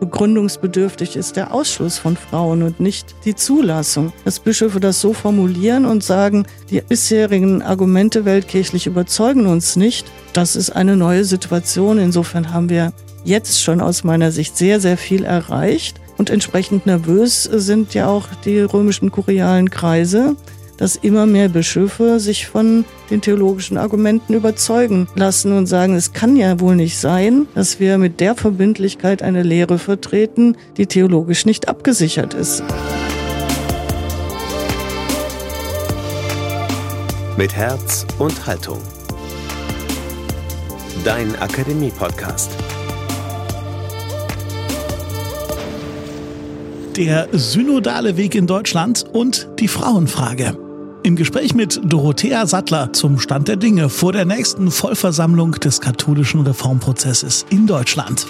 begründungsbedürftig ist der Ausschluss von Frauen und nicht die Zulassung. Dass Bischöfe das so formulieren und sagen, die bisherigen Argumente weltkirchlich überzeugen uns nicht, das ist eine neue Situation. Insofern haben wir jetzt schon aus meiner Sicht sehr, sehr viel erreicht. Und entsprechend nervös sind ja auch die römischen kurialen Kreise, dass immer mehr Bischöfe sich von den theologischen Argumenten überzeugen lassen und sagen, es kann ja wohl nicht sein, dass wir mit der Verbindlichkeit eine Lehre vertreten, die theologisch nicht abgesichert ist. Mit Herz und Haltung. Dein Akademie-Podcast. Der synodale Weg in Deutschland und die Frauenfrage. Im Gespräch mit Dorothea Sattler zum Stand der Dinge vor der nächsten Vollversammlung des katholischen Reformprozesses in Deutschland.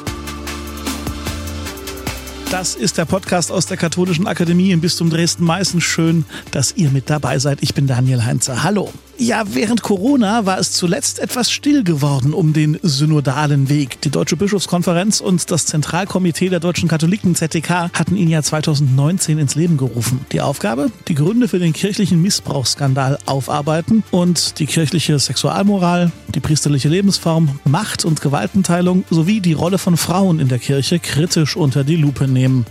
Das ist der Podcast aus der Katholischen Akademie im Bistum Dresden-Meißen. Schön, dass ihr mit dabei seid. Ich bin Daniel Heinze. Hallo. Ja, während Corona war es zuletzt etwas still geworden um den synodalen Weg. Die Deutsche Bischofskonferenz und das Zentralkomitee der deutschen Katholiken ZDK hatten ihn ja 2019 ins Leben gerufen. Die Aufgabe? Die Gründe für den kirchlichen Missbrauchsskandal aufarbeiten und die kirchliche Sexualmoral, die priesterliche Lebensform, Macht- und Gewaltenteilung sowie die Rolle von Frauen in der Kirche kritisch unter die Lupe nehmen.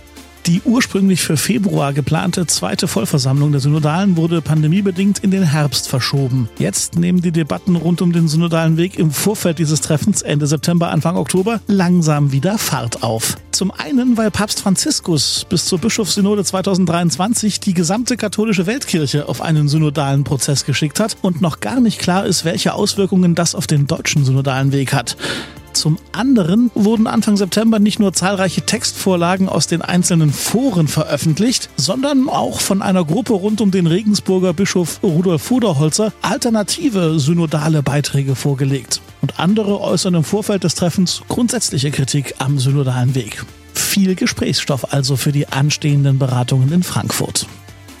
Die ursprünglich für Februar geplante zweite Vollversammlung der Synodalen wurde pandemiebedingt in den Herbst verschoben. Jetzt nehmen die Debatten rund um den synodalen Weg im Vorfeld dieses Treffens Ende September, Anfang Oktober langsam wieder Fahrt auf. Zum einen, weil Papst Franziskus bis zur Bischofssynode 2023 die gesamte katholische Weltkirche auf einen synodalen Prozess geschickt hat und noch gar nicht klar ist, welche Auswirkungen das auf den deutschen synodalen Weg hat. Zum anderen wurden Anfang September nicht nur zahlreiche Textvorlagen aus den einzelnen Foren veröffentlicht, sondern auch von einer Gruppe rund um den Regensburger Bischof Rudolf Fuderholzer alternative synodale Beiträge vorgelegt. Und andere äußern im Vorfeld des Treffens grundsätzliche Kritik am synodalen Weg. Viel Gesprächsstoff also für die anstehenden Beratungen in Frankfurt.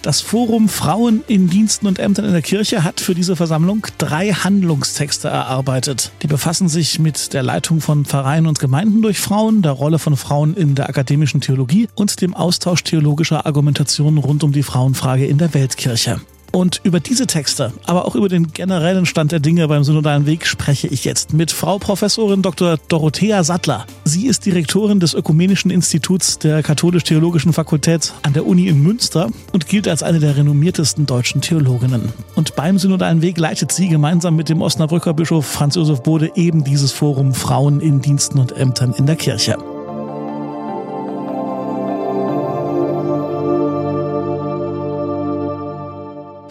Das Forum Frauen in Diensten und Ämtern in der Kirche hat für diese Versammlung drei Handlungstexte erarbeitet. Die befassen sich mit der Leitung von Vereinen und Gemeinden durch Frauen, der Rolle von Frauen in der akademischen Theologie und dem Austausch theologischer Argumentationen rund um die Frauenfrage in der Weltkirche. Und über diese Texte, aber auch über den generellen Stand der Dinge beim synodalen Weg spreche ich jetzt mit Frau Professorin Dr. Dorothea Sattler. Sie ist Direktorin des Ökumenischen Instituts der Katholisch-Theologischen Fakultät an der Uni in Münster und gilt als eine der renommiertesten deutschen Theologinnen. Und beim synodalen Weg leitet sie gemeinsam mit dem Osnabrücker Bischof Franz Josef Bode eben dieses Forum Frauen in Diensten und Ämtern in der Kirche.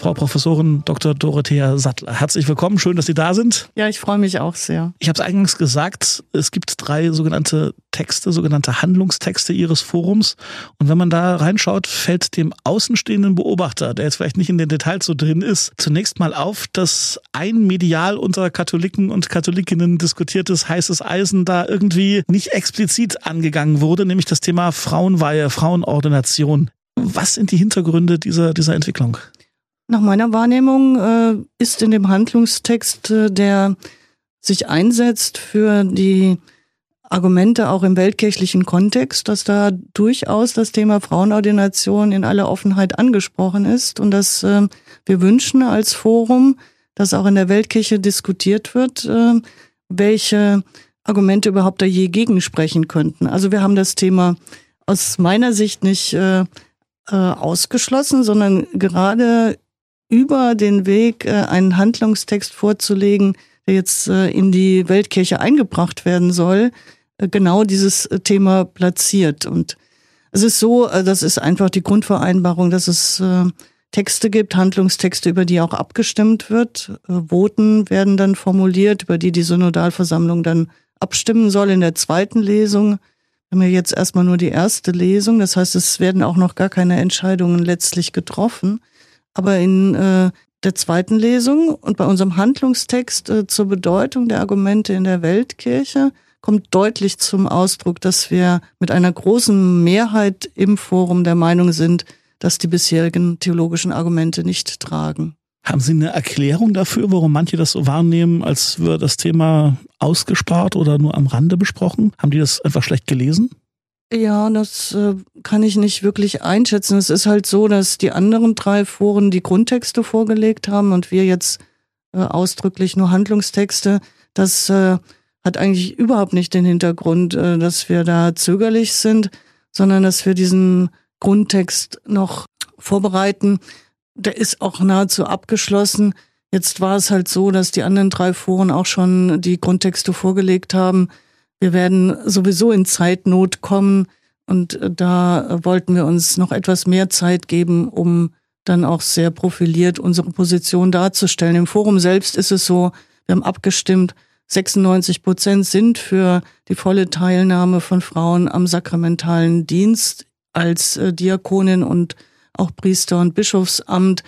Frau Professorin Dr. Dorothea Sattler. Herzlich willkommen, schön, dass Sie da sind. Ja, ich freue mich auch sehr. Ich habe es eingangs gesagt, es gibt drei sogenannte Texte, sogenannte Handlungstexte Ihres Forums. Und wenn man da reinschaut, fällt dem außenstehenden Beobachter, der jetzt vielleicht nicht in den Details so drin ist, zunächst mal auf, dass ein medial unter Katholiken und Katholikinnen diskutiertes heißes Eisen da irgendwie nicht explizit angegangen wurde, nämlich das Thema Frauenweihe, Frauenordination. Was sind die Hintergründe dieser, dieser Entwicklung? Nach meiner Wahrnehmung äh, ist in dem Handlungstext, äh, der sich einsetzt für die Argumente auch im weltkirchlichen Kontext, dass da durchaus das Thema Frauenordination in aller Offenheit angesprochen ist und dass äh, wir wünschen als Forum, dass auch in der Weltkirche diskutiert wird, äh, welche Argumente überhaupt da je gegensprechen könnten. Also wir haben das Thema aus meiner Sicht nicht äh ausgeschlossen, sondern gerade über den Weg, äh, einen Handlungstext vorzulegen, der jetzt äh, in die Weltkirche eingebracht werden soll, äh, genau dieses Thema platziert. Und es ist so, das ist einfach die Grundvereinbarung, dass es Texte gibt, Handlungstexte, über die auch abgestimmt wird. Voten werden dann formuliert, über die die Synodalversammlung dann abstimmen soll in der zweiten Lesung. Wir haben ja jetzt erstmal nur die erste Lesung, das heißt, es werden auch noch gar keine Entscheidungen letztlich getroffen. Aber in äh, der zweiten Lesung und bei unserem Handlungstext äh, zur Bedeutung der Argumente in der Weltkirche kommt deutlich zum Ausdruck, dass wir mit einer großen Mehrheit im Forum der Meinung sind, dass die bisherigen theologischen Argumente nicht tragen. Haben Sie eine Erklärung dafür, warum manche das so wahrnehmen, als würde das Thema ausgespart oder nur am Rande besprochen? Haben die das einfach schlecht gelesen? Ja, das äh, kann ich nicht wirklich einschätzen. Es ist halt so, dass die anderen drei Foren die Grundtexte vorgelegt haben und wir jetzt äh, ausdrücklich nur Handlungstexte. Das äh, hat eigentlich überhaupt nicht den Hintergrund, äh, dass wir da zögerlich sind, sondern dass wir diesen Grundtext noch vorbereiten. Der ist auch nahezu abgeschlossen. Jetzt war es halt so, dass die anderen drei Foren auch schon die Grundtexte vorgelegt haben. Wir werden sowieso in Zeitnot kommen und äh, da wollten wir uns noch etwas mehr Zeit geben, um dann auch sehr profiliert unsere Position darzustellen. Im Forum selbst ist es so, wir haben abgestimmt, 96 Prozent sind für die volle Teilnahme von Frauen am sakramentalen Dienst als äh, Diakonin und auch Priester und Bischofsamt.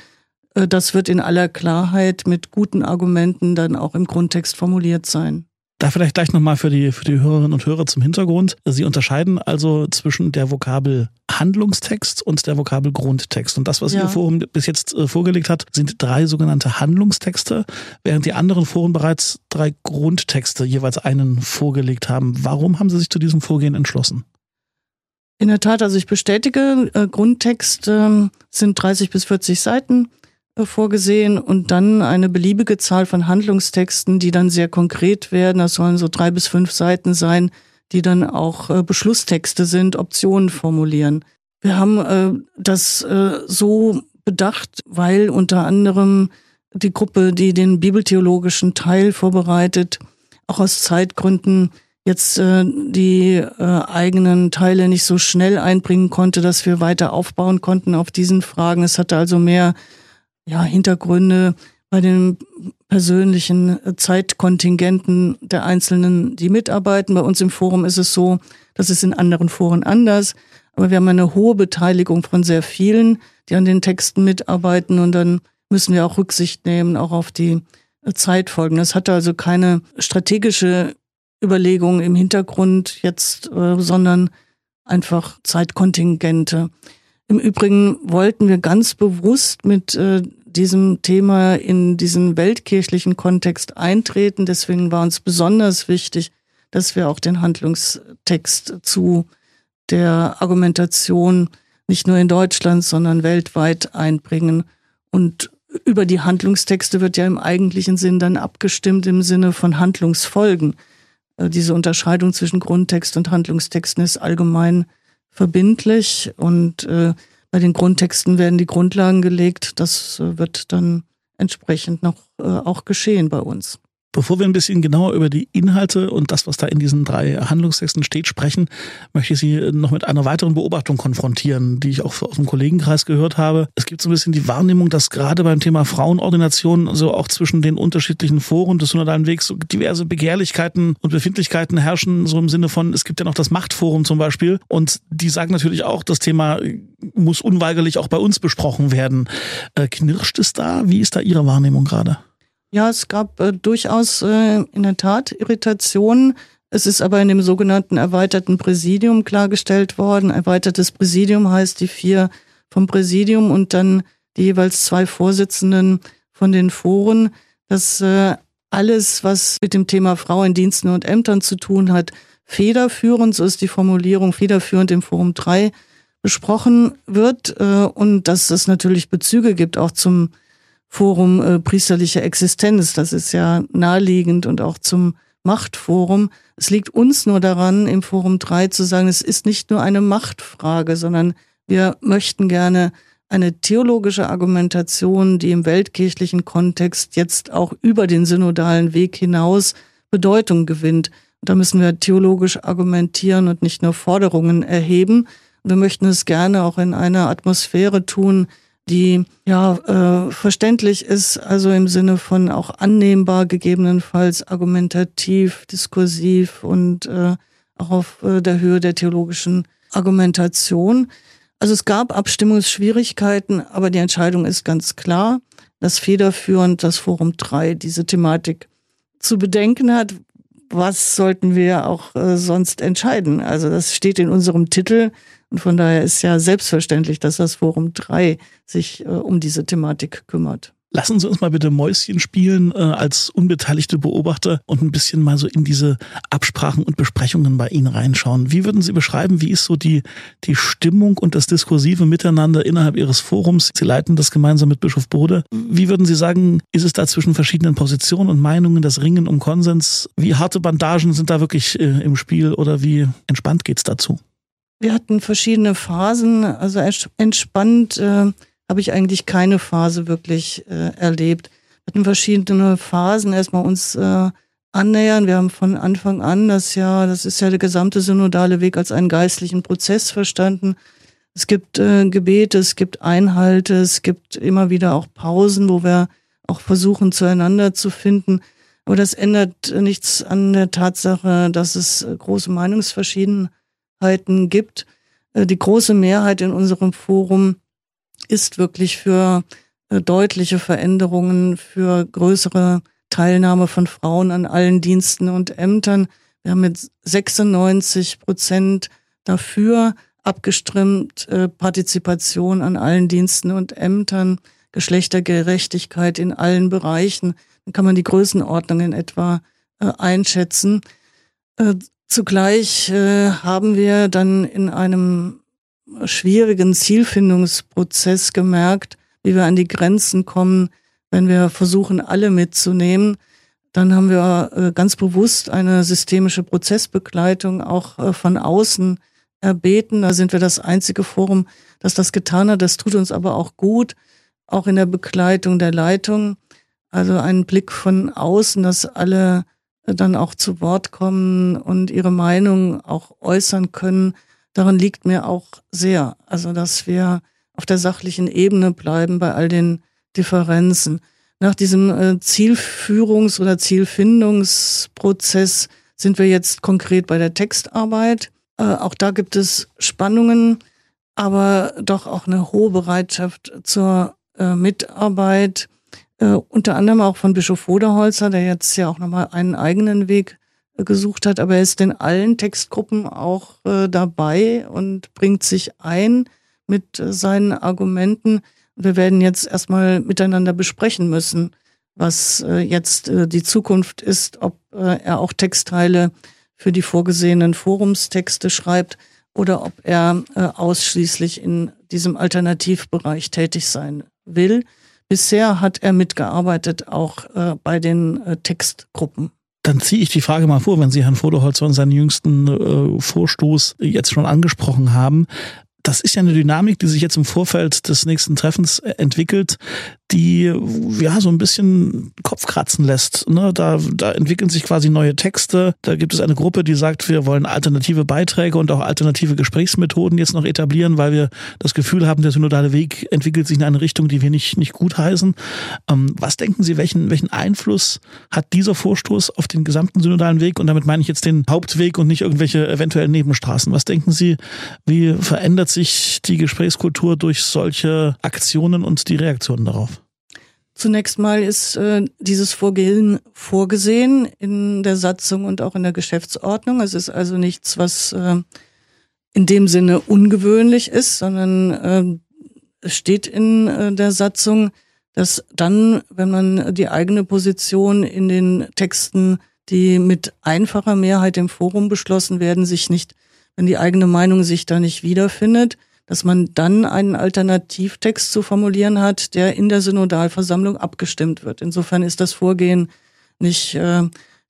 Äh, das wird in aller Klarheit mit guten Argumenten dann auch im Grundtext formuliert sein. Da vielleicht gleich nochmal für die, für die Hörerinnen und Hörer zum Hintergrund. Sie unterscheiden also zwischen der Vokabel Handlungstext und der Vokabel Grundtext. Und das, was ja. Ihr Forum bis jetzt äh, vorgelegt hat, sind drei sogenannte Handlungstexte, während die anderen Foren bereits drei Grundtexte, jeweils einen vorgelegt haben. Warum haben Sie sich zu diesem Vorgehen entschlossen? In der Tat, also ich bestätige, äh, Grundtext äh, sind 30 bis 40 Seiten vorgesehen und dann eine beliebige Zahl von Handlungstexten, die dann sehr konkret werden. Das sollen so drei bis fünf Seiten sein, die dann auch äh, Beschlusstexte sind, Optionen formulieren. Wir haben äh, das äh, so bedacht, weil unter anderem die Gruppe, die den bibeltheologischen Teil vorbereitet, auch aus Zeitgründen jetzt äh, die äh, eigenen Teile nicht so schnell einbringen konnte, dass wir weiter aufbauen konnten auf diesen Fragen. Es hatte also mehr ja, Hintergründe bei den persönlichen Zeitkontingenten der Einzelnen, die mitarbeiten. Bei uns im Forum ist es so, das ist in anderen Foren anders. Aber wir haben eine hohe Beteiligung von sehr vielen, die an den Texten mitarbeiten und dann müssen wir auch Rücksicht nehmen, auch auf die Zeitfolgen. Das hatte also keine strategische Überlegung im Hintergrund jetzt, äh, sondern einfach Zeitkontingente. Im Übrigen wollten wir ganz bewusst mit äh, diesem Thema in diesen weltkirchlichen Kontext eintreten. Deswegen war uns besonders wichtig, dass wir auch den Handlungstext zu der Argumentation nicht nur in Deutschland, sondern weltweit einbringen. Und über die Handlungstexte wird ja im eigentlichen Sinn dann abgestimmt im Sinne von Handlungsfolgen. Äh, diese Unterscheidung zwischen Grundtext und Handlungstexten ist allgemein verbindlich und äh, bei den Grundtexten werden die Grundlagen gelegt. Das äh, wird dann entsprechend noch äh, auch geschehen bei uns. Bevor wir ein bisschen genauer über die Inhalte und das, was da in diesen drei Handlungstexten steht, sprechen, möchte ich Sie noch mit einer weiteren Beobachtung konfrontieren, die ich auch aus dem Kollegenkreis gehört habe. Es gibt so ein bisschen die Wahrnehmung, dass gerade beim Thema Frauenordination so auch zwischen den unterschiedlichen Foren des Synodalen Wegs so diverse Begehrlichkeiten und Befindlichkeiten herrschen, so im Sinne von, es gibt ja noch das Machtforum zum Beispiel und die sagen natürlich auch, das Thema muss unweigerlich auch bei uns besprochen werden. Äh, knirscht es da? Wie ist da Ihre Wahrnehmung gerade? Ja, es gab äh, durchaus äh, in der Tat Irritationen. Es ist aber in dem sogenannten erweiterten Präsidium klargestellt worden. Erweitertes Präsidium heißt die vier vom Präsidium und dann die jeweils zwei Vorsitzenden von den Foren, dass äh, alles, was mit dem Thema Frau in Diensten und Ämtern zu tun hat, federführend, so ist die Formulierung, federführend im Forum 3 besprochen wird äh, und dass es natürlich Bezüge gibt auch zum Forum äh, priesterliche Existenz. Das ist ja naheliegend und auch zum Machtforum. Es liegt uns nur daran, im Forum 3 zu sagen, es ist nicht nur eine Machtfrage, sondern wir möchten gerne eine theologische Argumentation, die im weltkirchlichen Kontext jetzt auch über den synodalen Weg hinaus Bedeutung gewinnt. da müssen wir theologisch argumentieren und nicht nur Forderungen erheben. Wir möchten es gerne auch in einer Atmosphäre tun, die ja äh, verständlich ist, also im Sinne von auch annehmbar, gegebenenfalls argumentativ, diskursiv und äh, auch auf äh, der Höhe der theologischen Argumentation. Also es gab Abstimmungsschwierigkeiten, aber die Entscheidung ist ganz klar, dass federführend das Forum 3 diese Thematik zu bedenken hat. Was sollten wir auch äh, sonst entscheiden? Also das steht in unserem Titel und von daher ist ja selbstverständlich, dass das Forum 3 sich äh, um diese Thematik kümmert. Lassen Sie uns mal bitte Mäuschen spielen äh, als unbeteiligte Beobachter und ein bisschen mal so in diese Absprachen und Besprechungen bei Ihnen reinschauen. Wie würden Sie beschreiben, wie ist so die, die Stimmung und das diskursive Miteinander innerhalb Ihres Forums? Sie leiten das gemeinsam mit Bischof Bode. Wie würden Sie sagen, ist es da zwischen verschiedenen Positionen und Meinungen das Ringen um Konsens? Wie harte Bandagen sind da wirklich äh, im Spiel oder wie entspannt geht's dazu? Wir hatten verschiedene Phasen, also entspannt. Äh habe ich eigentlich keine Phase wirklich äh, erlebt. Wir hatten verschiedene Phasen. Erstmal uns äh, annähern. Wir haben von Anfang an das ja, das ist ja der gesamte synodale Weg als einen geistlichen Prozess verstanden. Es gibt äh, Gebete, es gibt Einhalte, es gibt immer wieder auch Pausen, wo wir auch versuchen, zueinander zu finden. Aber das ändert nichts an der Tatsache, dass es große Meinungsverschiedenheiten gibt. Äh, die große Mehrheit in unserem Forum ist wirklich für äh, deutliche Veränderungen, für größere Teilnahme von Frauen an allen Diensten und Ämtern. Wir haben mit 96 Prozent dafür abgestimmt, äh, Partizipation an allen Diensten und Ämtern, Geschlechtergerechtigkeit in allen Bereichen. Dann kann man die Größenordnung in etwa einschätzen. Zugleich haben wir dann in einem schwierigen Zielfindungsprozess gemerkt, wie wir an die Grenzen kommen, wenn wir versuchen, alle mitzunehmen. Dann haben wir äh, ganz bewusst eine systemische Prozessbegleitung auch äh, von außen erbeten. Da sind wir das einzige Forum, das das getan hat. Das tut uns aber auch gut, auch in der Begleitung der Leitung. Also einen Blick von außen, dass alle dann auch zu Wort kommen und ihre Meinung auch äußern können daran liegt mir auch sehr. Also, dass wir auf der sachlichen Ebene bleiben bei all den Differenzen. Nach diesem äh, Zielführungs- oder Zielfindungsprozess sind wir jetzt konkret bei der Textarbeit. Äh, auch da gibt es Spannungen, aber doch auch eine hohe Bereitschaft zur äh, unter anderem auch von Bischof Voderholzer, der jetzt ja auch nochmal einen eigenen Weg gesucht hat, aber er ist in allen Textgruppen auch äh, dabei und bringt sich ein mit äh, seinen Argumenten. Wir werden jetzt erstmal miteinander besprechen müssen, was äh, jetzt äh, die Zukunft ist, ob äh, er auch Textteile für die vorgesehenen Forumstexte schreibt oder ob er äh, ausschließlich in diesem Alternativbereich tätig sein will. Bisher hat er mitgearbeitet auch bei den Textgruppen dann ziehe ich die Frage mal vor, wenn Sie Herrn Voderholzer und seinen jüngsten äh, Vorstoß jetzt schon angesprochen haben. Das ist ja eine Dynamik, die sich jetzt im Vorfeld des nächsten Treffens äh, entwickelt, die ja so ein bisschen Kopf kratzen lässt. Ne? Da, da entwickeln sich quasi neue Texte. Da gibt es eine Gruppe, die sagt, wir wollen alternative Beiträge und auch alternative Gesprächsmethoden jetzt noch etablieren, weil wir das Gefühl haben, der synodale Weg entwickelt sich in eine Richtung, die wir nicht, nicht gut heißen. Ähm, was denken Sie, welchen, welchen Einfluss hat dieser Vorstoß auf den gesamten synodalen Weg? Und damit meine ich jetzt den Hauptweg und nicht irgendwelche eventuellen Nebenstraßen. Was denken Sie, wie verändert sich die Gesprächskultur durch solche Aktionen und die Reaktionen darauf? Zunächst mal ist äh, dieses Vorgehen vorgesehen in der Satzung und auch in der Geschäftsordnung. Es ist also nichts, was äh, in dem Sinne ungewöhnlich ist, sondern äh, es steht in äh, der Satzung, dass dann, wenn man die eigene Position in den Texten, die mit einfacher Mehrheit im Forum beschlossen werden, sich nicht, wenn die eigene Meinung sich da nicht wiederfindet, dass man dann einen Alternativtext zu formulieren hat, der in der Synodalversammlung abgestimmt wird. Insofern ist das Vorgehen nicht äh,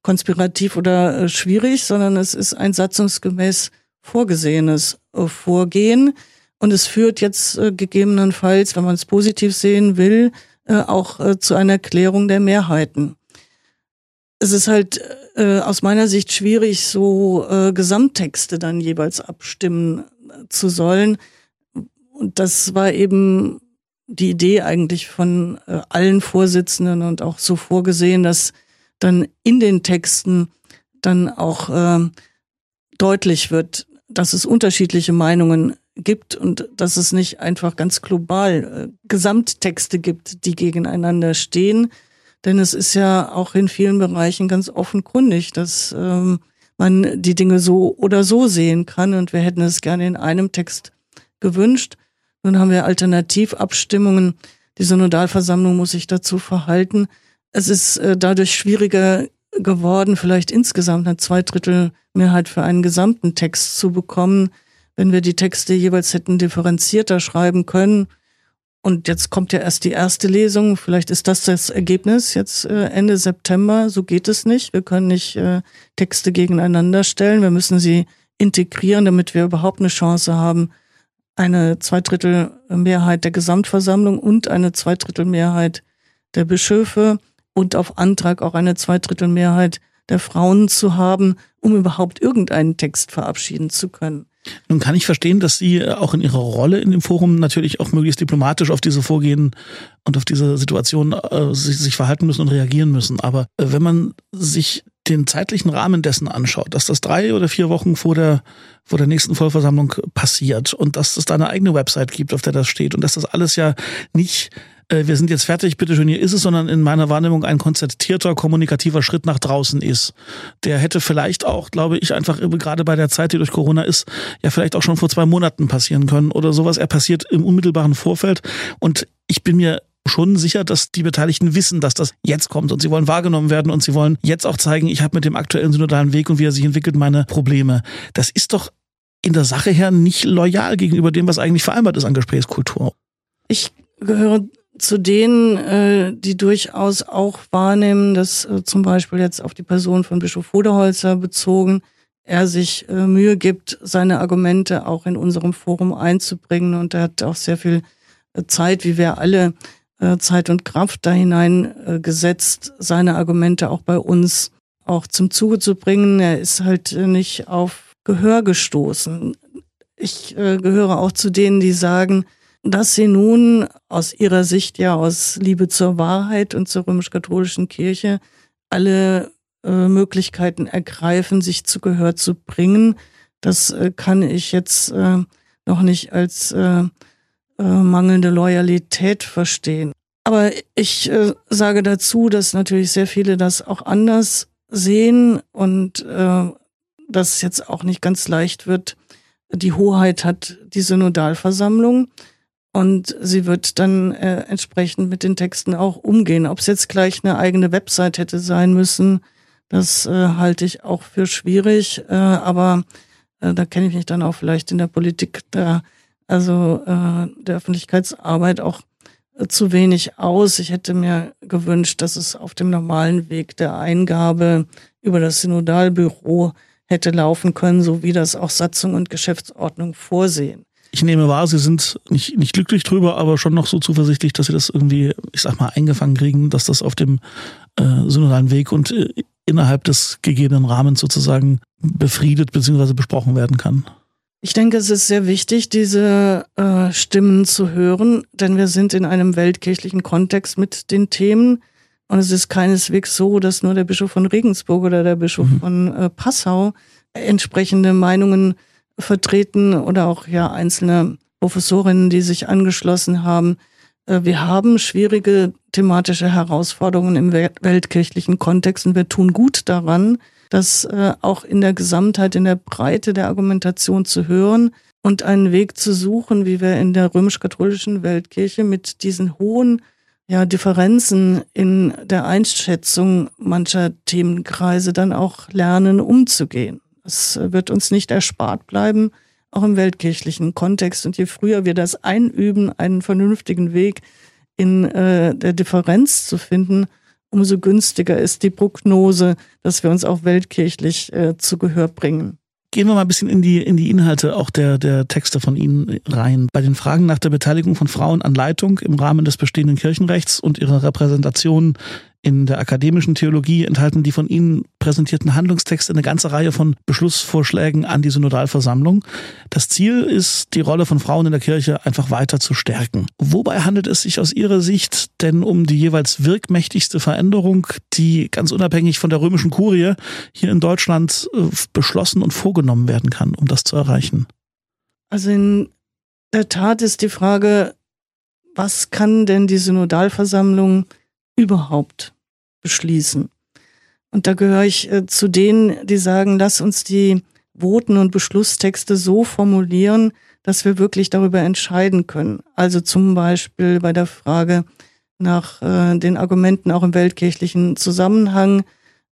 konspirativ oder äh, schwierig, sondern es ist ein satzungsgemäß vorgesehenes äh, Vorgehen. Und es führt jetzt äh, gegebenenfalls, wenn man es positiv sehen will, äh, auch äh, zu einer Klärung der Mehrheiten. Es ist halt äh, aus meiner Sicht schwierig, so äh, Gesamttexte dann jeweils abstimmen zu sollen. Und das war eben die Idee eigentlich von äh, allen Vorsitzenden und auch so vorgesehen, dass dann in den Texten dann auch äh, deutlich wird, dass es unterschiedliche Meinungen gibt und dass es nicht einfach ganz global äh, Gesamttexte gibt, die gegeneinander stehen. Denn es ist ja auch in vielen Bereichen ganz offenkundig, dass ähm, man die Dinge so oder so sehen kann. Und wir hätten es gerne in einem Text gewünscht. Nun haben wir Alternativabstimmungen, die Synodalversammlung muss sich dazu verhalten. Es ist äh, dadurch schwieriger geworden, vielleicht insgesamt eine Zweidrittelmehrheit für einen gesamten Text zu bekommen, wenn wir die Texte jeweils hätten differenzierter schreiben können. Und jetzt kommt ja erst die erste Lesung. Vielleicht ist das das Ergebnis jetzt äh, Ende September. So geht es nicht. Wir können nicht äh, Texte gegeneinander stellen. Wir müssen sie integrieren, damit wir überhaupt eine Chance haben, eine Zweidrittelmehrheit der Gesamtversammlung und eine Zweidrittelmehrheit der Bischöfe und auf Antrag auch eine Zweidrittelmehrheit der Frauen zu haben, um überhaupt irgendeinen Text verabschieden zu können. Nun kann ich verstehen, dass Sie äh, auch in Ihrer Rolle in dem Forum natürlich auch möglichst diplomatisch auf diese Vorgehen und auf diese Situation äh, sich, sich verhalten müssen und reagieren müssen. Aber äh, wenn man sich den zeitlichen Rahmen dessen anschaut, dass das drei oder vier Wochen vor der, vor der nächsten Vollversammlung passiert und dass es da eine eigene Website gibt, auf der das steht und dass das alles ja nicht äh, wir sind jetzt fertig, bitteschön, hier ist es, sondern in meiner Wahrnehmung ein konzertierter, kommunikativer Schritt nach draußen ist. Der hätte vielleicht auch, glaube ich, einfach gerade bei der Zeit, die durch Corona ist, ja vielleicht auch schon vor zwei Monaten passieren können oder sowas. Er passiert im unmittelbaren Vorfeld und ich bin mir schon sicher, dass die Beteiligten wissen, dass das jetzt kommt und sie wollen wahrgenommen werden und sie wollen jetzt auch zeigen, ich habe mit dem aktuellen synodalen Weg und wie er sich entwickelt meine Probleme. Das ist doch in der Sache her nicht loyal gegenüber dem, was eigentlich vereinbart ist an Gesprächskultur. Ich gehöre zu denen, äh, die durchaus auch wahrnehmen, dass äh, zum Beispiel jetzt auf die Person von Bischof Hodeholzer bezogen, er sich äh, Mühe gibt, seine Argumente auch in unserem Forum einzubringen. Und er hat auch sehr viel äh, Zeit, wie wir alle, äh, Zeit und Kraft da hinein äh, seine Argumente auch bei uns auch zum Zuge zu bringen. Er ist halt äh, nicht auf Gehör gestoßen. Ich äh, gehöre auch zu denen, die sagen, dass sie nun aus ihrer Sicht ja aus Liebe zur Wahrheit und zur römisch-katholischen Kirche alle äh, Möglichkeiten ergreifen, sich zu Gehör zu bringen. Das äh, kann ich jetzt äh, noch nicht als äh, äh, mangelnde Loyalität verstehen. Aber ich äh, sage dazu, dass natürlich sehr viele das auch anders sehen und dass jetzt auch nicht ganz leicht wird. Die Hoheit hat die Synodalversammlung. Und sie wird dann äh, entsprechend mit den Texten auch umgehen. Ob es jetzt gleich eine eigene Website hätte sein müssen, das äh, halte ich auch für schwierig. Äh, aber äh, da kenne ich mich dann auch vielleicht in der Politik da, also äh, der Öffentlichkeitsarbeit auch äh, zu wenig aus. Ich hätte mir gewünscht, dass es auf dem normalen Weg der Eingabe über das Synodalbüro hätte laufen können, so wie das auch Satzung und Geschäftsordnung vorsehen ich nehme wahr, Sie sind nicht, nicht glücklich drüber, aber schon noch so zuversichtlich, dass Sie das irgendwie, ich sag mal, eingefangen kriegen, dass das auf dem äh, synodalen Weg und äh, innerhalb des gegebenen Rahmens sozusagen befriedet bzw. besprochen werden kann. Ich denke, es ist sehr wichtig, diese äh, Stimmen zu hören, denn wir sind in einem weltkirchlichen Kontext mit den Themen. Und es ist keineswegs so, dass nur der Bischof von Regensburg oder der Bischof mhm. von äh, Passau entsprechende Meinungen vertreten oder auch ja einzelne Professorinnen, die sich angeschlossen haben. Äh, wir haben schwierige thematische Herausforderungen im weltkirchlichen Kontext und wir tun gut daran, das äh, auch in der Gesamtheit, in der Breite der Argumentation zu hören und einen Weg zu suchen, wie wir in der römisch-katholischen Weltkirche mit diesen hohen ja, Differenzen in der Einschätzung mancher Themenkreise dann auch lernen, umzugehen. Es wird uns nicht erspart bleiben, auch im weltkirchlichen Kontext. Und je früher wir das einüben, einen vernünftigen Weg in äh, der Differenz zu finden, umso günstiger ist die Prognose, dass wir uns auch weltkirchlich äh, zu Gehör bringen. Gehen wir mal ein bisschen in die, in die Inhalte auch der, der Texte von Ihnen rein. Bei den Fragen nach der Beteiligung von Frauen an Leitung im Rahmen des bestehenden Kirchenrechts und ihrer Repräsentation in der akademischen Theologie enthalten die von Ihnen präsentierten Handlungstexte eine ganze Reihe von Beschlussvorschlägen an die Synodalversammlung. Das Ziel ist, die Rolle von Frauen in der Kirche einfach weiter zu stärken. Wobei handelt es sich aus Ihrer Sicht denn um die jeweils wirkmächtigste Veränderung, die ganz unabhängig von der römischen Kurie hier in Deutschland äh, beschlossen und vorgenommen werden kann, um das zu erreichen? Also in der Tat ist die Frage, was kann denn die Synodalversammlung überhaupt beschließen. Und da gehöre ich äh, zu denen, die sagen, lass uns die Voten und Beschlusstexte so formulieren, dass wir wirklich darüber entscheiden können. Also zum Beispiel bei der Frage nach äh, den Argumenten auch im weltkirchlichen Zusammenhang,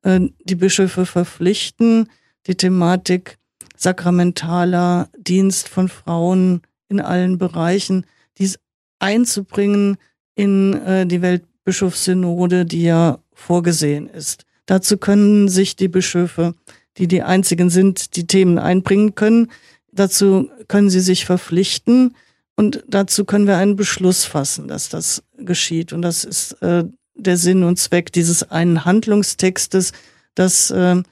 äh, die Bischöfe verpflichten, die Thematik sakramentaler Dienst von Frauen in allen Bereichen, dies einzubringen in äh, die Weltbischofssynode, die ja vorgesehen ist. Dazu können sich die Bischöfe, die die einzigen sind, die Themen einbringen können. Dazu können sie sich verpflichten und dazu können wir einen Beschluss fassen, dass das geschieht. Und das ist äh, der Sinn und Zweck dieses einen Handlungstextes, das äh,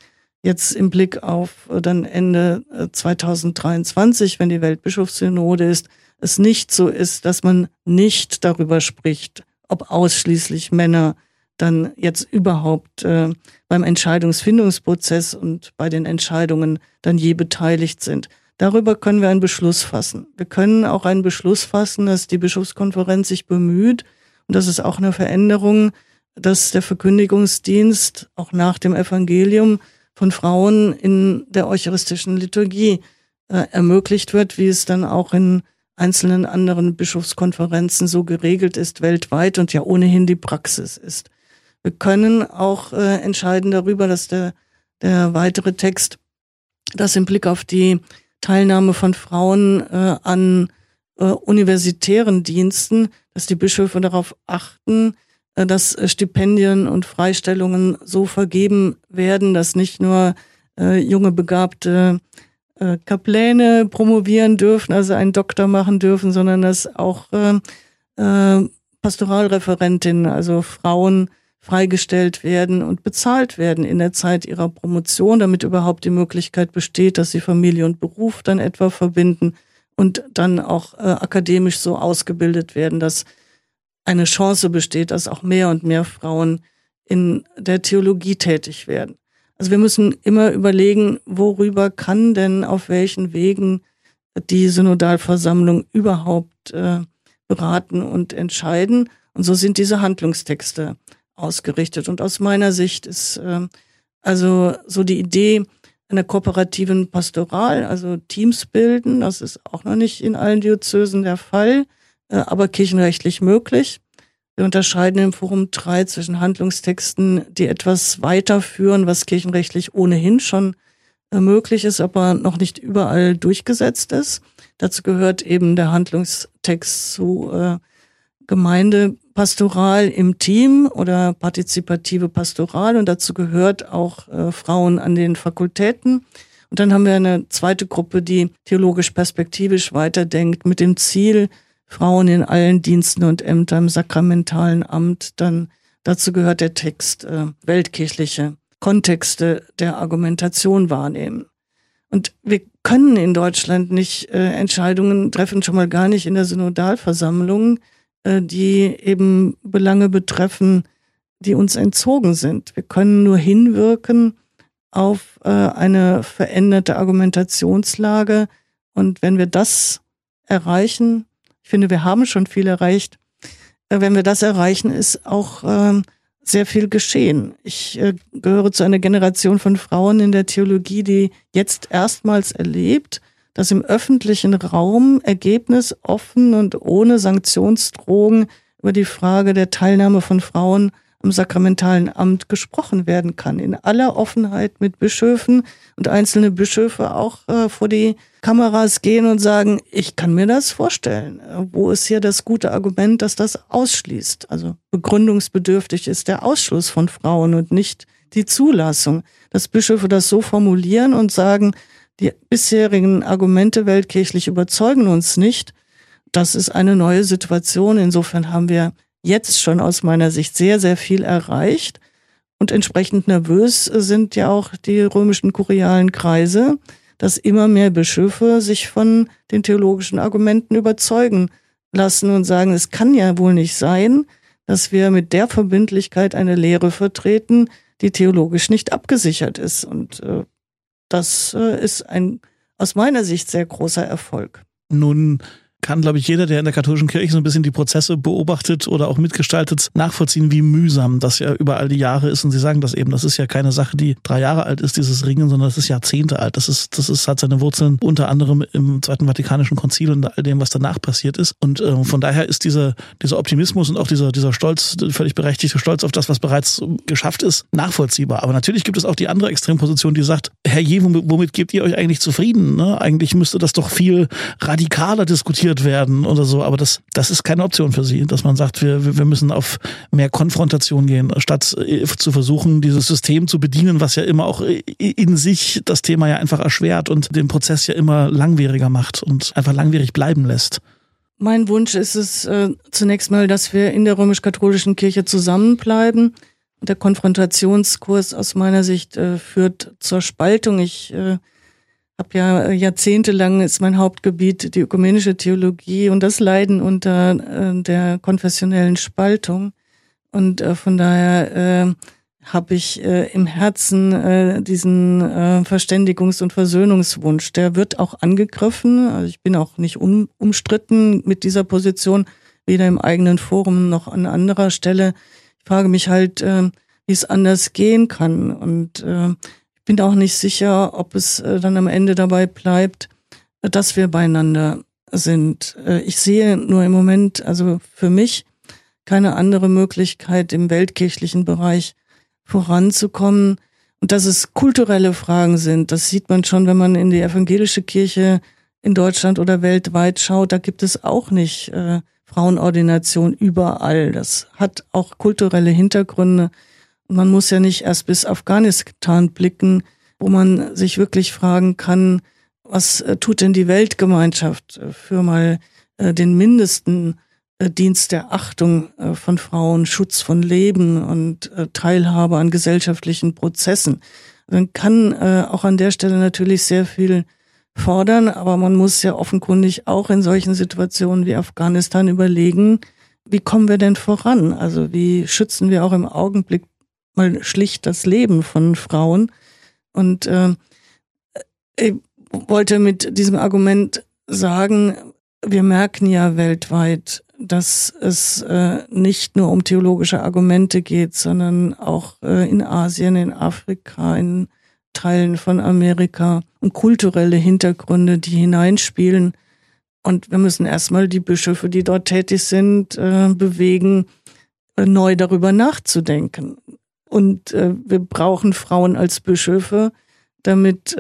jetzt im Blick auf äh, dann Ende 2023, äh, wenn die Weltbischofssynode ist, es nicht so ist, dass man nicht darüber spricht, ob ausschließlich Männer dann jetzt überhaupt äh, beim Entscheidungsfindungsprozess und bei den Entscheidungen dann je beteiligt sind. Darüber können wir einen Beschluss fassen. Wir können auch einen Beschluss fassen, dass die Bischofskonferenz sich bemüht, und das ist auch eine Veränderung, dass der Verkündigungsdienst auch nach dem Evangelium von Frauen in der eucharistischen Liturgie äh, ermöglicht wird, wie es dann auch in einzelnen anderen Bischofskonferenzen so geregelt ist weltweit und ja ohnehin die Praxis ist. Wir können auch äh, entscheiden darüber, dass der, der weitere Text, das im Blick auf die Teilnahme von Frauen äh, an äh, universitären Diensten, dass die Bischöfe darauf achten, äh, dass äh, Stipendien und Freistellungen so vergeben werden, dass nicht nur äh, junge begabte äh, Kapläne promovieren dürfen, also einen Doktor machen dürfen, sondern dass auch äh, äh, Pastoralreferentinnen, also Frauen freigestellt werden und bezahlt werden in der Zeit ihrer Promotion, damit überhaupt die Möglichkeit besteht, dass sie Familie und Beruf dann etwa verbinden und dann auch äh, akademisch so ausgebildet werden, dass eine Chance besteht, dass auch mehr und mehr Frauen in der Theologie tätig werden. Also wir müssen immer überlegen, worüber kann denn auf welchen Wegen die Synodalversammlung überhaupt äh, beraten und entscheiden. Und so sind diese Handlungstexte ausgerichtet. Und aus meiner Sicht ist äh, also so die Idee einer kooperativen Pastoral, also Teams bilden, das ist auch noch nicht in allen Diözesen der Fall, äh, aber kirchenrechtlich möglich. Wir unterscheiden im Forum 3 zwischen Handlungstexten, die etwas weiterführen, was kirchenrechtlich ohnehin schon äh, möglich ist, aber noch nicht überall durchgesetzt ist. Dazu gehört eben der Handlungstext zu äh, Gemeindepastoral im Team oder partizipative Pastoral und dazu gehört auch äh, Frauen an den Fakultäten. Und dann haben wir eine zweite Gruppe, die theologisch perspektivisch weiterdenkt mit dem Ziel, Frauen in allen Diensten und Ämtern im sakramentalen Amt. Dann dazu gehört der Text äh, weltkirchliche Kontexte der Argumentation wahrnehmen. Und wir können in Deutschland nicht äh, Entscheidungen treffen, schon mal gar nicht in der Synodalversammlung, äh, die eben Belange betreffen, die uns entzogen sind. Wir können nur hinwirken auf äh, eine veränderte Argumentationslage. Und wenn wir das erreichen, ich finde, wir haben schon viel erreicht. Äh, wenn wir das erreichen, ist auch ähm, sehr viel geschehen. Ich äh, gehöre zu einer Generation von Frauen in der Theologie, die jetzt erstmals erlebt, dass im öffentlichen Raum Ergebnis offen und ohne Sanktionsdrohungen über die Frage der Teilnahme von Frauen am sakramentalen Amt gesprochen werden kann. In aller Offenheit mit Bischöfen und einzelne Bischöfe auch äh, vor die Kameras gehen und sagen, ich kann mir das vorstellen. Wo ist hier das gute Argument, dass das ausschließt? Also begründungsbedürftig ist der Ausschluss von Frauen und nicht die Zulassung. Dass Bischöfe das so formulieren und sagen, die bisherigen Argumente weltkirchlich überzeugen uns nicht. Das ist eine neue Situation. Insofern haben wir jetzt schon aus meiner Sicht sehr, sehr viel erreicht. Und entsprechend nervös sind ja auch die römischen kurialen Kreise, dass immer mehr Bischöfe sich von den theologischen Argumenten überzeugen lassen und sagen, es kann ja wohl nicht sein, dass wir mit der Verbindlichkeit eine Lehre vertreten, die theologisch nicht abgesichert ist. Und äh, das äh, ist ein aus meiner Sicht sehr großer Erfolg. Nun kann, glaube ich, jeder, der in der katholischen Kirche so ein bisschen die Prozesse beobachtet oder auch mitgestaltet, nachvollziehen, wie mühsam das ja über all die Jahre ist. Und Sie sagen das eben, das ist ja keine Sache, die drei Jahre alt ist, dieses Ringen, sondern das ist Jahrzehnte alt. Das ist, das ist, hat seine Wurzeln unter anderem im Zweiten Vatikanischen Konzil und all dem, was danach passiert ist. Und äh, von daher ist dieser, dieser Optimismus und auch dieser, dieser Stolz, völlig berechtigte Stolz auf das, was bereits geschafft ist, nachvollziehbar. Aber natürlich gibt es auch die andere Extremposition, die sagt, Herr Je, womit, womit gebt ihr euch eigentlich zufrieden? Ne? Eigentlich müsste das doch viel radikaler diskutiert werden oder so. Aber das, das ist keine Option für Sie, dass man sagt, wir, wir müssen auf mehr Konfrontation gehen, statt äh, zu versuchen, dieses System zu bedienen, was ja immer auch in sich das Thema ja einfach erschwert und den Prozess ja immer langwieriger macht und einfach langwierig bleiben lässt. Mein Wunsch ist es äh, zunächst mal, dass wir in der römisch-katholischen Kirche zusammenbleiben. Der Konfrontationskurs aus meiner Sicht äh, führt zur Spaltung. Ich äh, habe ja jahrzehntelang ist mein Hauptgebiet die ökumenische Theologie und das Leiden unter äh, der konfessionellen Spaltung. Und äh, von daher äh, habe ich äh, im Herzen äh, diesen äh, Verständigungs- und Versöhnungswunsch. Der wird auch angegriffen. Also ich bin auch nicht un umstritten mit dieser Position, weder im eigenen Forum noch an anderer Stelle. Ich frage mich halt, äh, wie es anders gehen kann. Und äh, ich bin auch nicht sicher, ob es äh, dann am Ende dabei bleibt, dass wir beieinander sind. Äh, ich sehe nur im Moment, also für mich, keine andere Möglichkeit im weltkirchlichen Bereich, voranzukommen. Und dass es kulturelle Fragen sind, das sieht man schon, wenn man in die evangelische Kirche in Deutschland oder weltweit schaut. Da gibt es auch nicht äh, Frauenordination überall. Das hat auch kulturelle Hintergründe. Man muss ja nicht erst bis Afghanistan blicken, wo man sich wirklich fragen kann, was äh, tut denn die Weltgemeinschaft äh, für mal äh, den mindesten Dienst der Achtung von Frauen, Schutz von Leben und Teilhabe an gesellschaftlichen Prozessen. Man kann auch an der Stelle natürlich sehr viel fordern, aber man muss ja offenkundig auch in solchen Situationen wie Afghanistan überlegen, wie kommen wir denn voran? Also wie schützen wir auch im Augenblick mal schlicht das Leben von Frauen? Und äh, ich wollte mit diesem Argument sagen, wir merken ja weltweit, dass es äh, nicht nur um theologische Argumente geht, sondern auch äh, in Asien, in Afrika, in Teilen von Amerika und kulturelle Hintergründe, die hineinspielen. Und wir müssen erstmal die Bischöfe, die dort tätig sind, äh, bewegen, äh, neu darüber nachzudenken. Und äh, wir brauchen Frauen als Bischöfe, damit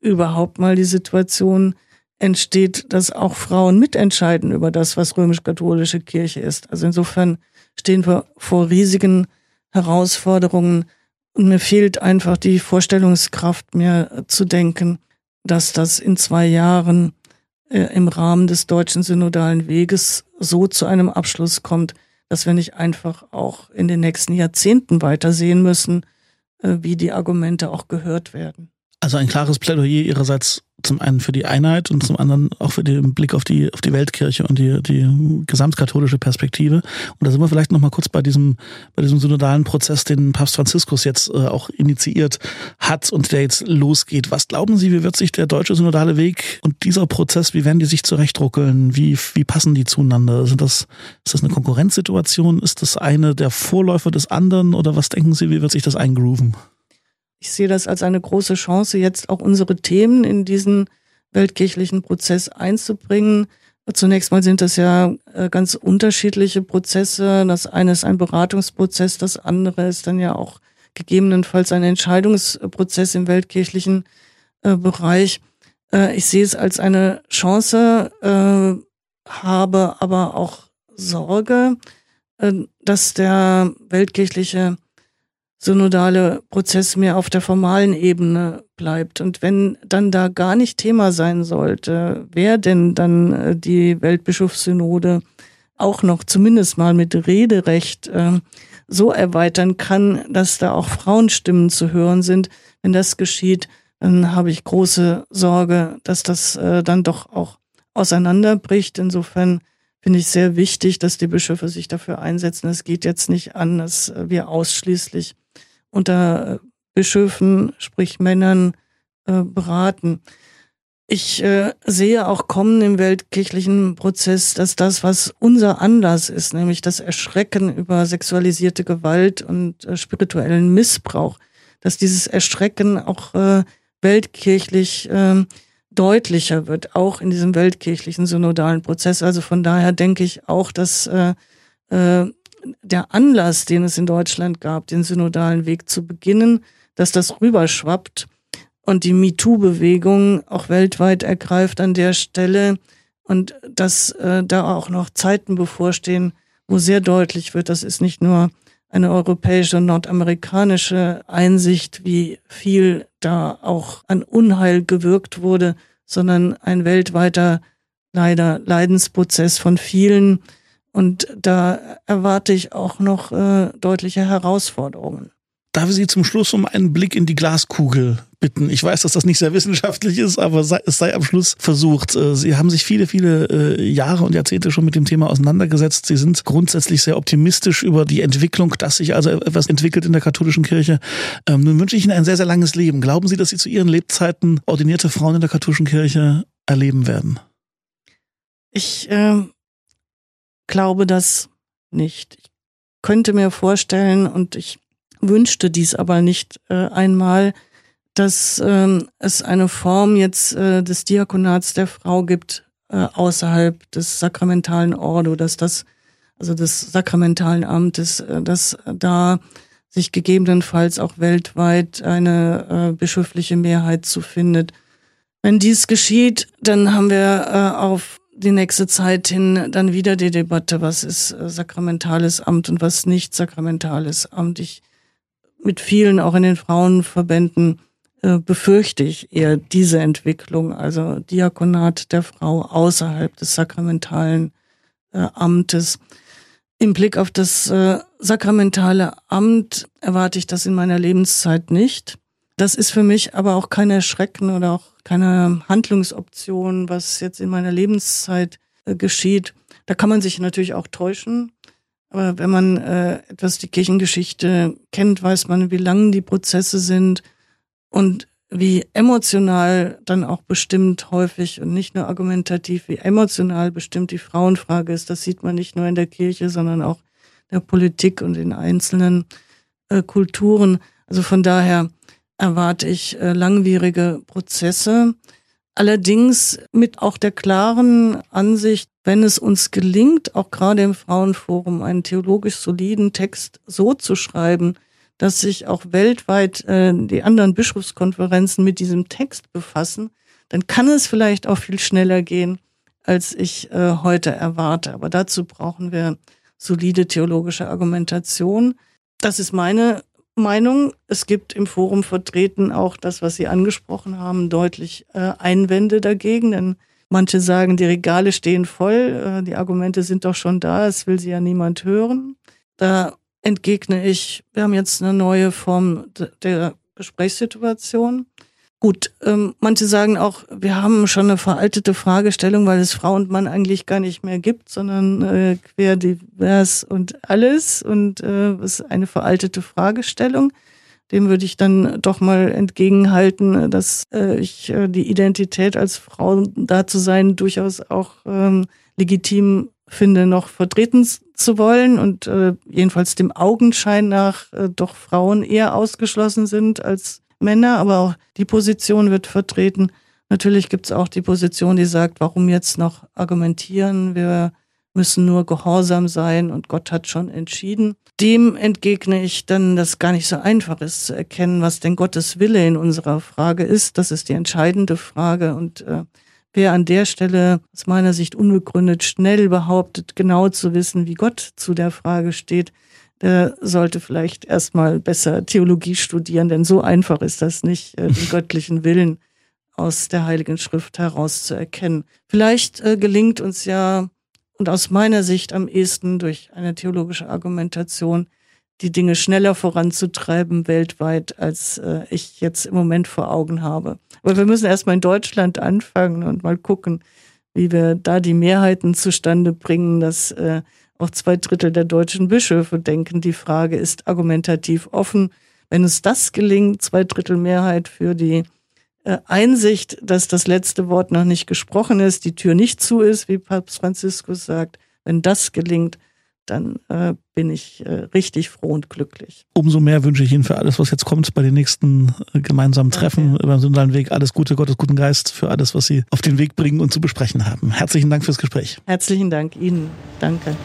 überhaupt mal die Situation entsteht, dass auch Frauen mitentscheiden über das, was römisch-katholische Kirche ist. Also insofern stehen wir vor riesigen Herausforderungen mir fehlt einfach die Vorstellungskraft, mir zu denken, dass das in zwei Jahren äh, im Rahmen des deutschen synodalen Weges so zu einem Abschluss kommt, dass wir nicht einfach auch in den nächsten Jahrzehnten weitersehen müssen, äh, wie die Argumente auch gehört werden. Also ein klares Plädoyer Ihrerseits zum einen für die Einheit und zum anderen auch für den Blick auf die, auf die Weltkirche und die, die gesamtkatholische Perspektive. Und da sind wir vielleicht noch mal kurz bei diesem, bei diesem synodalen Prozess, den Papst Franziskus jetzt äh, auch initiiert hat und der jetzt losgeht. Was glauben Sie, wie wird sich der deutsche synodale Weg und dieser Prozess, wie werden die sich zurechtruckeln? Wie, wie passen die zueinander? Sind das, ist das eine Konkurrenzsituation? Ist das eine der Vorläufer des anderen? Oder was denken Sie, wie wird sich das eingrooven? Ich sehe das als eine große Chance, jetzt auch unsere Themen in diesen weltkirchlichen Prozess einzubringen. Zunächst mal sind das ja äh, ganz unterschiedliche Prozesse. Das eine ist ein Beratungsprozess, das andere ist dann ja auch gegebenenfalls ein Entscheidungsprozess im weltkirchlichen äh, Bereich. Äh, ich sehe es als eine Chance, habe aber auch Sorge, dass der weltkirchliche synodale Prozess mehr auf der formalen Ebene bleibt. Und wenn dann da gar nicht Thema sein sollte, wer denn dann äh, die Weltbischofssynode auch noch zumindest mal mit Rederecht äh, so erweitern kann, dass da auch Frauenstimmen zu hören sind, wenn das geschieht, dann habe ich große Sorge, dass das äh, dann doch auch auseinanderbricht. Insofern finde ich sehr wichtig, dass die Bischöfe sich dafür einsetzen. Es geht jetzt nicht an, dass wir ausschließlich unter Bischöfen, sprich Männern, äh, beraten. ich äh, sehe auch kommen im weltkirchlichen Prozess, dass das, was unser Anlass ist, nämlich das Erschrecken über sexualisierte Gewalt und äh, spirituellen Missbrauch, dass dieses Erschrecken auch äh, weltkirchlich äh, deutlicher wird, auch in diesem weltkirchlichen synodalen Prozess. Also von daher denke ich auch, dass äh, äh, der Anlass, den es in Deutschland gab, den synodalen Weg zu beginnen, dass das rüberschwappt und die MeToo-Bewegung auch weltweit ergreift an der Stelle und dass äh, da auch noch Zeiten bevorstehen, wo sehr deutlich wird, das ist nicht nur eine europäische und nordamerikanische Einsicht, wie viel da auch an Unheil gewirkt wurde, sondern ein weltweiter leider Leidensprozess von vielen. Und da erwarte ich auch noch äh, deutliche Herausforderungen. Darf ich Sie zum Schluss um einen Blick in die Glaskugel bitten? Ich weiß, dass das nicht sehr wissenschaftlich ist, aber es sei am Schluss versucht. Äh, Sie haben sich viele, viele äh, Jahre und Jahrzehnte schon mit dem Thema auseinandergesetzt. Sie sind grundsätzlich sehr optimistisch über die Entwicklung, dass sich also etwas entwickelt in der katholischen Kirche. Ähm, nun wünsche ich Ihnen ein sehr, sehr langes Leben. Glauben Sie, dass Sie zu Ihren Lebzeiten ordinierte Frauen in der katholischen Kirche erleben werden? Ich äh, glaube das nicht. Ich könnte mir vorstellen und ich wünschte dies aber nicht äh, einmal, dass ähm, es eine Form jetzt äh, des Diakonats der Frau gibt äh, außerhalb des sakramentalen Ordo, dass das, also des sakramentalen Amtes, äh, dass da sich gegebenenfalls auch weltweit eine äh, bischöfliche Mehrheit zu findet. Wenn dies geschieht, dann haben wir äh, auf die nächste Zeit hin dann wieder die Debatte, was ist äh, sakramentales Amt und was nicht sakramentales Amt. Ich mit vielen auch in den Frauenverbänden äh, befürchte ich eher diese Entwicklung, also Diakonat der Frau außerhalb des sakramentalen äh, Amtes. Im Blick auf das äh, sakramentale Amt erwarte ich das in meiner Lebenszeit nicht. Das ist für mich aber auch keine Erschrecken oder auch keine Handlungsoption, was jetzt in meiner Lebenszeit äh, geschieht. Da kann man sich natürlich auch täuschen. Aber wenn man äh, etwas die Kirchengeschichte kennt, weiß man, wie lang die Prozesse sind und wie emotional dann auch bestimmt häufig und nicht nur argumentativ, wie emotional bestimmt die Frauenfrage ist. Das sieht man nicht nur in der Kirche, sondern auch in der Politik und in einzelnen äh, Kulturen. Also von daher erwarte ich äh, langwierige Prozesse. Allerdings mit auch der klaren Ansicht, wenn es uns gelingt, auch gerade im Frauenforum einen theologisch soliden Text so zu schreiben, dass sich auch weltweit äh, die anderen Bischofskonferenzen mit diesem Text befassen, dann kann es vielleicht auch viel schneller gehen, als ich äh, heute erwarte. Aber dazu brauchen wir solide theologische Argumentation. Das ist meine Meinung. Es gibt im Forum vertreten auch das, was Sie angesprochen haben, deutlich äh, Einwände dagegen, denn manche sagen, die Regale stehen voll, äh, die Argumente sind doch schon da, es will sie ja niemand hören. Da entgegne ich, wir haben jetzt eine neue Form der Gesprächssituation. Gut, ähm, manche sagen auch, wir haben schon eine veraltete Fragestellung, weil es Frau und Mann eigentlich gar nicht mehr gibt, sondern äh, quer divers und alles und äh, es ist eine veraltete Fragestellung. Dem würde ich dann doch mal entgegenhalten, dass äh, ich äh, die Identität als Frau da zu sein durchaus auch ähm, legitim finde, noch vertreten zu wollen und äh, jedenfalls dem Augenschein nach äh, doch Frauen eher ausgeschlossen sind als Männer, aber auch die Position wird vertreten. Natürlich gibt es auch die Position, die sagt, warum jetzt noch argumentieren? Wir müssen nur gehorsam sein und Gott hat schon entschieden. Dem entgegne ich dann, dass gar nicht so einfach ist zu erkennen, was denn Gottes Wille in unserer Frage ist. Das ist die entscheidende Frage und äh, wer an der Stelle aus meiner Sicht unbegründet schnell behauptet, genau zu wissen, wie Gott zu der Frage steht, der sollte vielleicht erstmal besser Theologie studieren, denn so einfach ist das nicht, äh, den göttlichen Willen aus der Heiligen Schrift herauszuerkennen. Vielleicht äh, gelingt uns ja, und aus meiner Sicht am ehesten durch eine theologische Argumentation, die Dinge schneller voranzutreiben weltweit, als äh, ich jetzt im Moment vor Augen habe. Aber wir müssen erstmal in Deutschland anfangen und mal gucken, wie wir da die Mehrheiten zustande bringen, dass äh, auch zwei Drittel der deutschen Bischöfe denken, die Frage ist argumentativ offen. Wenn es das gelingt, zwei Drittel Mehrheit für die äh, Einsicht, dass das letzte Wort noch nicht gesprochen ist, die Tür nicht zu ist, wie Papst Franziskus sagt, wenn das gelingt, dann äh, bin ich äh, richtig froh und glücklich. Umso mehr wünsche ich Ihnen für alles, was jetzt kommt bei den nächsten äh, gemeinsamen Treffen okay. über den Sündalen Weg. Alles Gute, Gottes guten Geist für alles, was Sie auf den Weg bringen und zu besprechen haben. Herzlichen Dank fürs Gespräch. Herzlichen Dank Ihnen. Danke.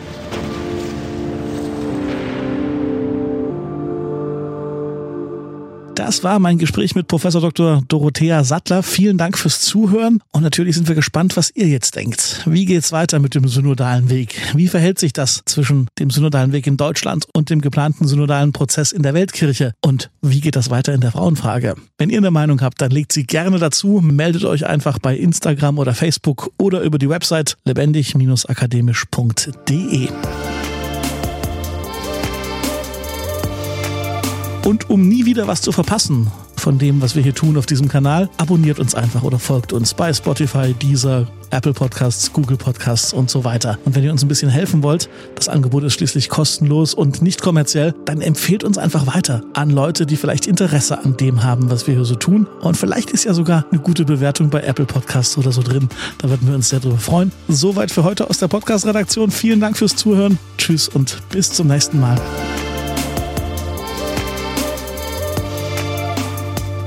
Das war mein Gespräch mit Professor Dr. Dorothea Sattler. Vielen Dank fürs Zuhören und natürlich sind wir gespannt, was ihr jetzt denkt. Wie geht's weiter mit dem synodalen Weg? Wie verhält sich das zwischen dem synodalen Weg in Deutschland und dem geplanten synodalen Prozess in der Weltkirche? Und wie geht das weiter in der Frauenfrage? Wenn ihr eine Meinung habt, dann legt sie gerne dazu. Meldet euch einfach bei Instagram oder Facebook oder über die Website lebendig-akademisch.de. Und um nie wieder was zu verpassen von dem, was wir hier tun auf diesem Kanal, abonniert uns einfach oder folgt uns bei Spotify, Deezer, Apple Podcasts, Google Podcasts und so weiter. Und wenn ihr uns ein bisschen helfen wollt, das Angebot ist schließlich kostenlos und nicht kommerziell, dann empfehlt uns einfach weiter an Leute, die vielleicht Interesse an dem haben, was wir hier so tun. Und vielleicht ist ja sogar eine gute Bewertung bei Apple Podcasts oder so drin. Da würden wir uns sehr drüber freuen. Soweit für heute aus der Podcast-Redaktion. Vielen Dank fürs Zuhören. Tschüss und bis zum nächsten Mal.